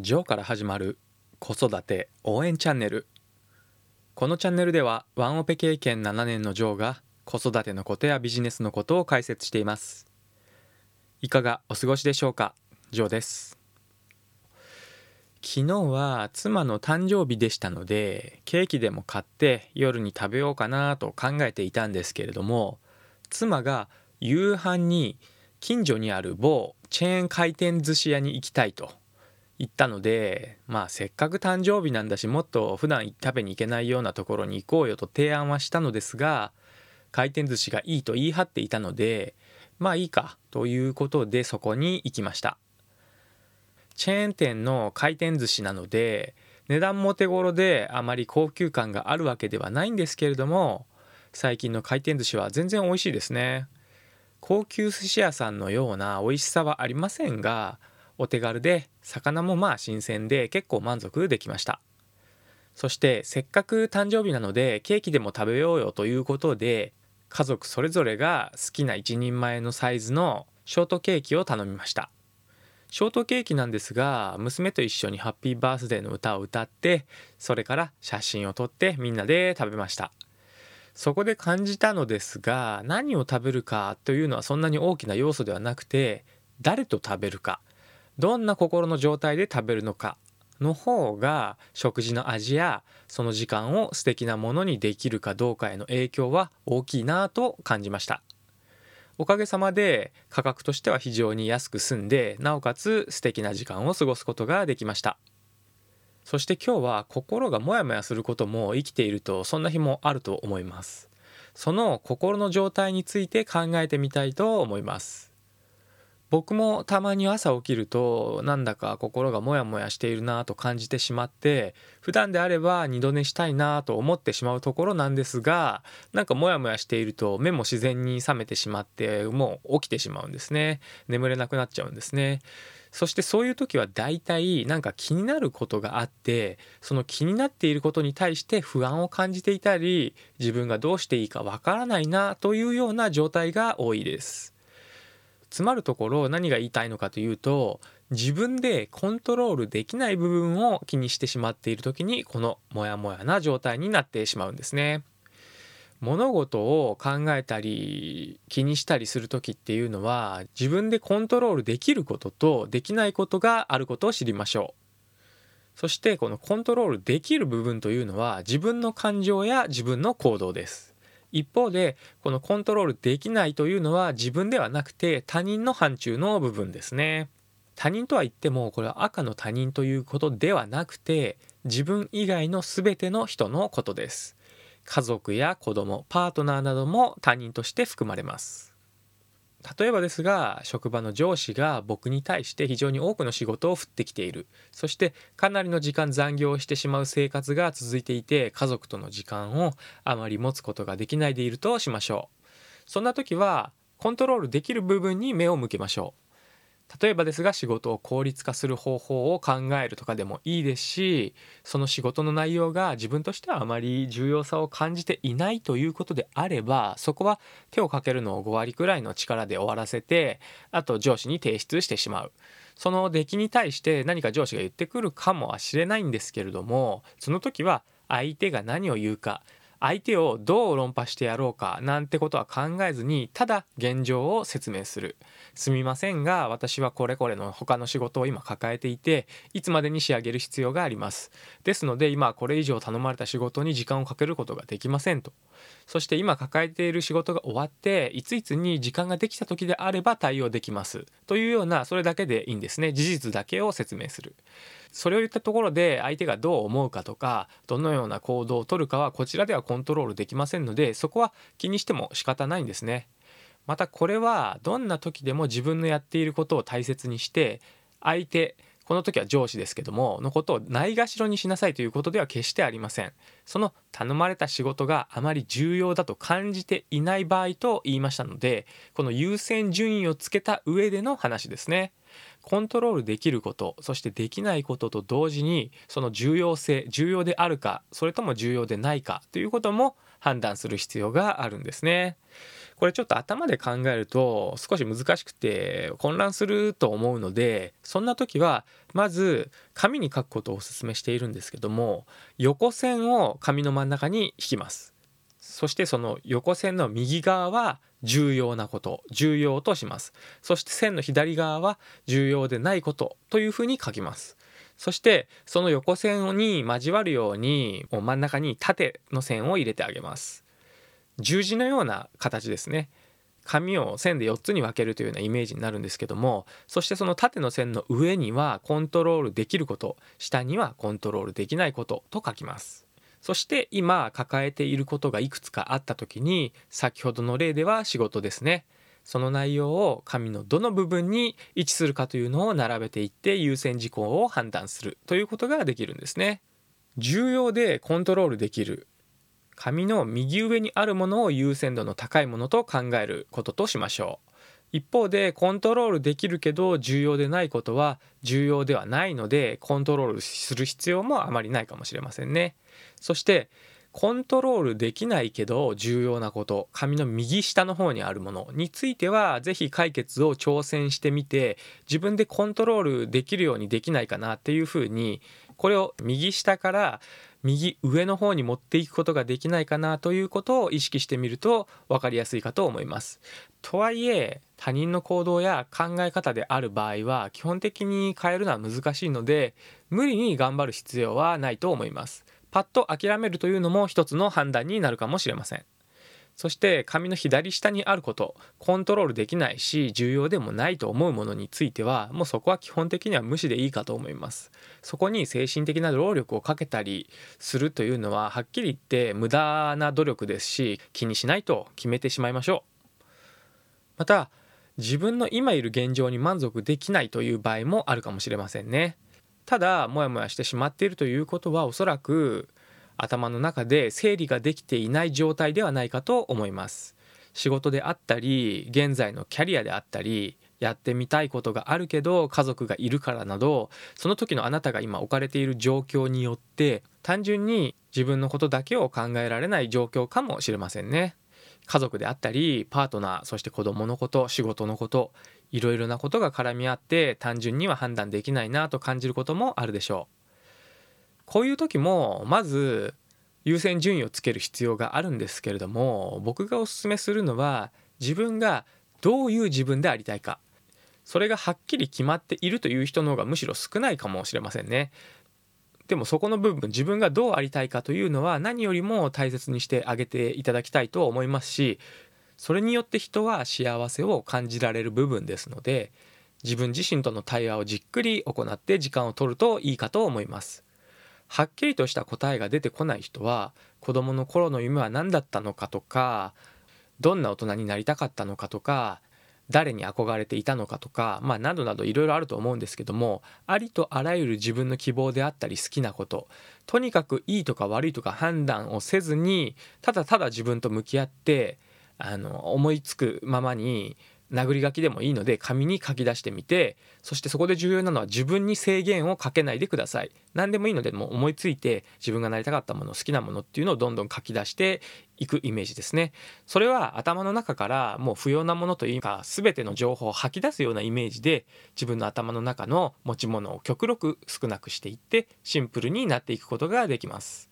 ジョーから始まる子育て応援チャンネル。このチャンネルではワンオペ経験7年のジョーが子育てのことやビジネスのことを解説しています。いかがお過ごしでしょうか？ジョーです。昨日は妻の誕生日でしたのでケーキでも買って夜に食べようかなと考えていたんですけれども妻が夕飯に近所にある某チェーン回転寿司屋に行きたいと言ったのでまあせっかく誕生日なんだしもっと普段食べに行けないようなところに行こうよと提案はしたのですが回転寿司がいいと言い張っていたのでまあいいかということでそこに行きました。チェーン店の回転寿司なので値段も手頃であまり高級感があるわけではないんですけれども最近の回転寿司は全然美味しいですね。高級寿司屋さんのような美味しさはありませんがお手軽で魚もまあ新鮮で結構満足できました。そしてせっかく誕生日なのでケーキでも食べようよということで家族それぞれが好きな一人前のサイズのショートケーキを頼みました。ショートケーキなんですが娘と一緒にハッピーバースデーの歌を歌ってそれから写真を撮ってみんなで食べました。そこで感じたのですが何を食べるかというのはそんなに大きな要素ではなくて誰と食べるか。どんな心の状態で食べるのかの方が食事の味やその時間を素敵なものにできるかどうかへの影響は大きいなと感じました。おかげさまで価格としては非常に安く済んでなおかつ素敵な時間を過ごすことができました。そして今日は心がモヤモヤすることも生きているとそんな日もあると思います。その心の状態について考えてみたいと思います。僕もたまに朝起きるとなんだか心がモヤモヤしているなと感じてしまって普段であれば二度寝したいなと思ってしまうところなんですがなんかモヤモヤしていると目も自然に覚めてしまってもう起きてしまうんですね。眠れなくなっちゃうんですね。そしてそういう時は大体なんか気になることがあってその気になっていることに対して不安を感じていたり自分がどうしていいかわからないなというような状態が多いです。つまるところ何が言いたいのかというと自分でコントロールできない部分を気にしてしまっている時にこのモヤモヤな状態になってしまうんですね。物事を考えたり気にしたりする時っていうのは自分でコントロールできることとできないことがあることを知りましょう。そしてこのコントロールできる部分というのは自分の感情や自分の行動です。一方でこのコントロールできないというのは自分ではなくて他人の範疇の部分ですね。他人とは言ってもこれは赤の他人ということではなくて自分以外の全ての人のことです。家族や子供パートナーなども他人として含まれます。例えばですが職場の上司が僕に対して非常に多くの仕事を振ってきている。そしてかなりの時間残業をしてしまう生活が続いていて家族との時間をあまり持つことができないでいるとしましょう。そんな時はコントロールできる部分に目を向けましょう。例えばですが仕事を効率化する方法を考えるとかでもいいですしその仕事の内容が自分としてはあまり重要さを感じていないということであればそこは手をかけるのを5割くらいの力で終わらせてあと上司に提出してしまう。その出来に対して何か上司が言ってくるかもしれないんですけれどもその時は相手が何を言うか相手をどう論破してやろうかなんてことは考えずにただ現状を説明する。すみませんが私はこれこれの他の仕事を今抱えていていつまでに仕上げる必要があります。ですので今これ以上頼まれた仕事に時間をかけることができませんと。そして今抱えている仕事が終わっていついつに時間ができた時であれば対応できます。というようなそれだけでいいんですね。事実だけを説明する。それを言ったところで相手がどう思うかとかどのような行動をとるかはこちらではコントロールできませんのでそこは気にしても仕方ないんですね。またこれはどんな時でも自分のやっていることを大切にして相手この時は上司ですけどものことをないがしろにしなさいということでは決してありません。その頼まれた仕事があまり重要だと感じていない場合と言いましたのでこの優先順位をつけた上での話ですね。コントロールできることそしてできないことと同時にその重要性重要であるかそれとも重要でないかということも判断する必要があるんですね。これちょっと頭で考えると少し難しくて混乱すると思うのでそんな時はまず紙に書くことをお勧めしているんですけども横線を紙の真ん中に引きます。そしてその横線の右側は重要なこと重要とします。そして線の左側は重要でないことというふうに書きます。そしてその横線に交わるようにもう真ん中に縦の線を入れてあげます。十字のような形ですね。紙を線で4つに分けるというようなイメージになるんですけどもそしてその縦の線の上にはコントロールできること下にはコントロールできないことと書きます。そして今抱えていることがいくつかあった時に先ほどの例では仕事ですね。その内容を紙のどの部分に位置するかというのを並べていって優先事項を判断するということができるんですね。重要でコントロールできる紙の右上にあるものを優先度の高いものと考えることとしましょう。一方でコントロールできるけど重要でないことは重要ではないのでコントロールする必要もあまりないかもしれませんね。そしてコントロールできないけど重要なこと紙の右下の方にあるものについては是非解決を挑戦してみて自分でコントロールできるようにできないかなっていうふうにこれを右下から右上の方に持っていくことができないかなということを意識してみると分かりやすいかと思います。とはいえ他人の行動や考え方である場合は基本的に変えるのは難しいので無理に頑張る必要はないと思います。パッと諦めるというのも一つの判断になるかもしれません。そして紙の左下にあることコントロールできないし重要でもないと思うものについてはもうそこは基本的には無視でいいかと思います。そこに精神的な労力をかけたりするというのははっきり言って無駄な努力ですし気にしないと決めてしまいましょう。また自分の今いる現状に満足できないという場合もあるかもしれませんね。ただモヤモヤしてしまっているということはおそらく頭の中で整理ができていない状態ではないかと思います。仕事であったり現在のキャリアであったりやってみたいことがあるけど家族がいるからなどその時のあなたが今置かれている状況によって単純に自分のことだけを考えられない状況かもしれませんね。家族であったりパートナーそして子供のこと仕事のこといろいろなことが絡み合って単純には判断できないなと感じることもあるでしょう。こういう時もまず優先順位をつける必要があるんですけれども僕がおすすめするのは自分がどういう自分でありたいかそれがはっきり決まっているという人の方がむしろ少ないかもしれませんね。でもそこの部分自分がどうありたいかというのは何よりも大切にしてあげていただきたいと思いますしそれによって人は幸せを感じられる部分ですので自分自身との対話をじっくり行って時間を取るといいかと思います。はっきりとした答えが出てこない人は子どもの頃の夢は何だったのかとかどんな大人になりたかったのかとか誰に憧れていたのかとか、まあ、などなどいろいろあると思うんですけどもありとあらゆる自分の希望であったり好きなこととにかくいいとか悪いとか判断をせずにただただ自分と向き合ってあの思いつくままに殴り書きでもいいので紙に書き出してみてそしてそこで重要なのは自分に制限をかけないでください。何でもいいのでもう思いついて自分がなりたかったもの好きなものっていうのをどんどん書き出していくイメージですね。それは頭の中からもう不要なものというか全ての情報を吐き出すようなイメージで自分の頭の中の持ち物を極力少なくしていってシンプルになっていくことができます。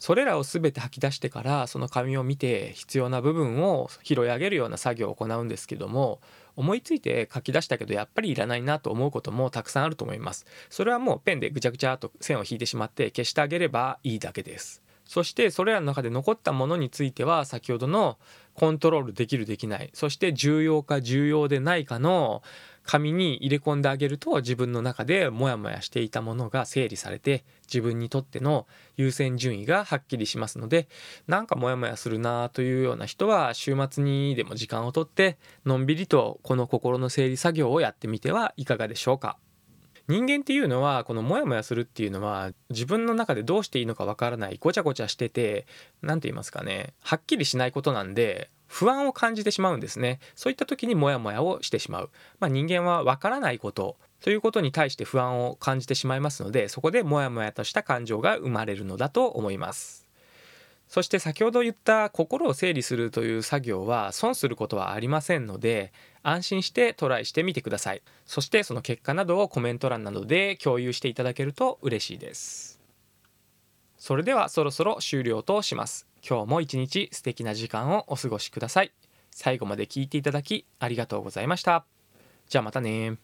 それらを全て吐き出してからその紙を見て必要な部分を拾い上げるような作業を行うんですけども思いついて書き出したけどやっぱりいらないなと思うこともたくさんあると思います。それはもうペンでぐちゃぐちゃと線を引いてしまって消してあげればいいだけです。そしてそれらの中で残ったものについては先ほどのコントロールできるできないそして重要か重要でないかの紙に入れ込んであげると自分の中でモヤモヤしていたものが整理されて自分にとっての優先順位がはっきりしますのでなんかモヤモヤするなというような人は週末にでも時間をとってのんびりとこの心の整理作業をやってみてはいかがでしょうか。人間っていうのはこのモヤモヤするっていうのは自分の中でどうしていいのかわからないごちゃごちゃしてて何て言いますかねはっきりしないことなんで不安を感じてしまうんですね。そういった時にモヤモヤをしてしまう、まあ、人間はわからないことということに対して不安を感じてしまいますのでそこでモヤモヤとした感情が生まれるのだと思います。そして先ほど言った心を整理するという作業は損することはありませんので安心してトライしてみてください。そしてその結果などをコメント欄などで共有していただけると嬉しいです。それではそろそろ終了とします。今日も一日素敵な時間をお過ごしください。最後まで聞いていただきありがとうございました。じゃあまたね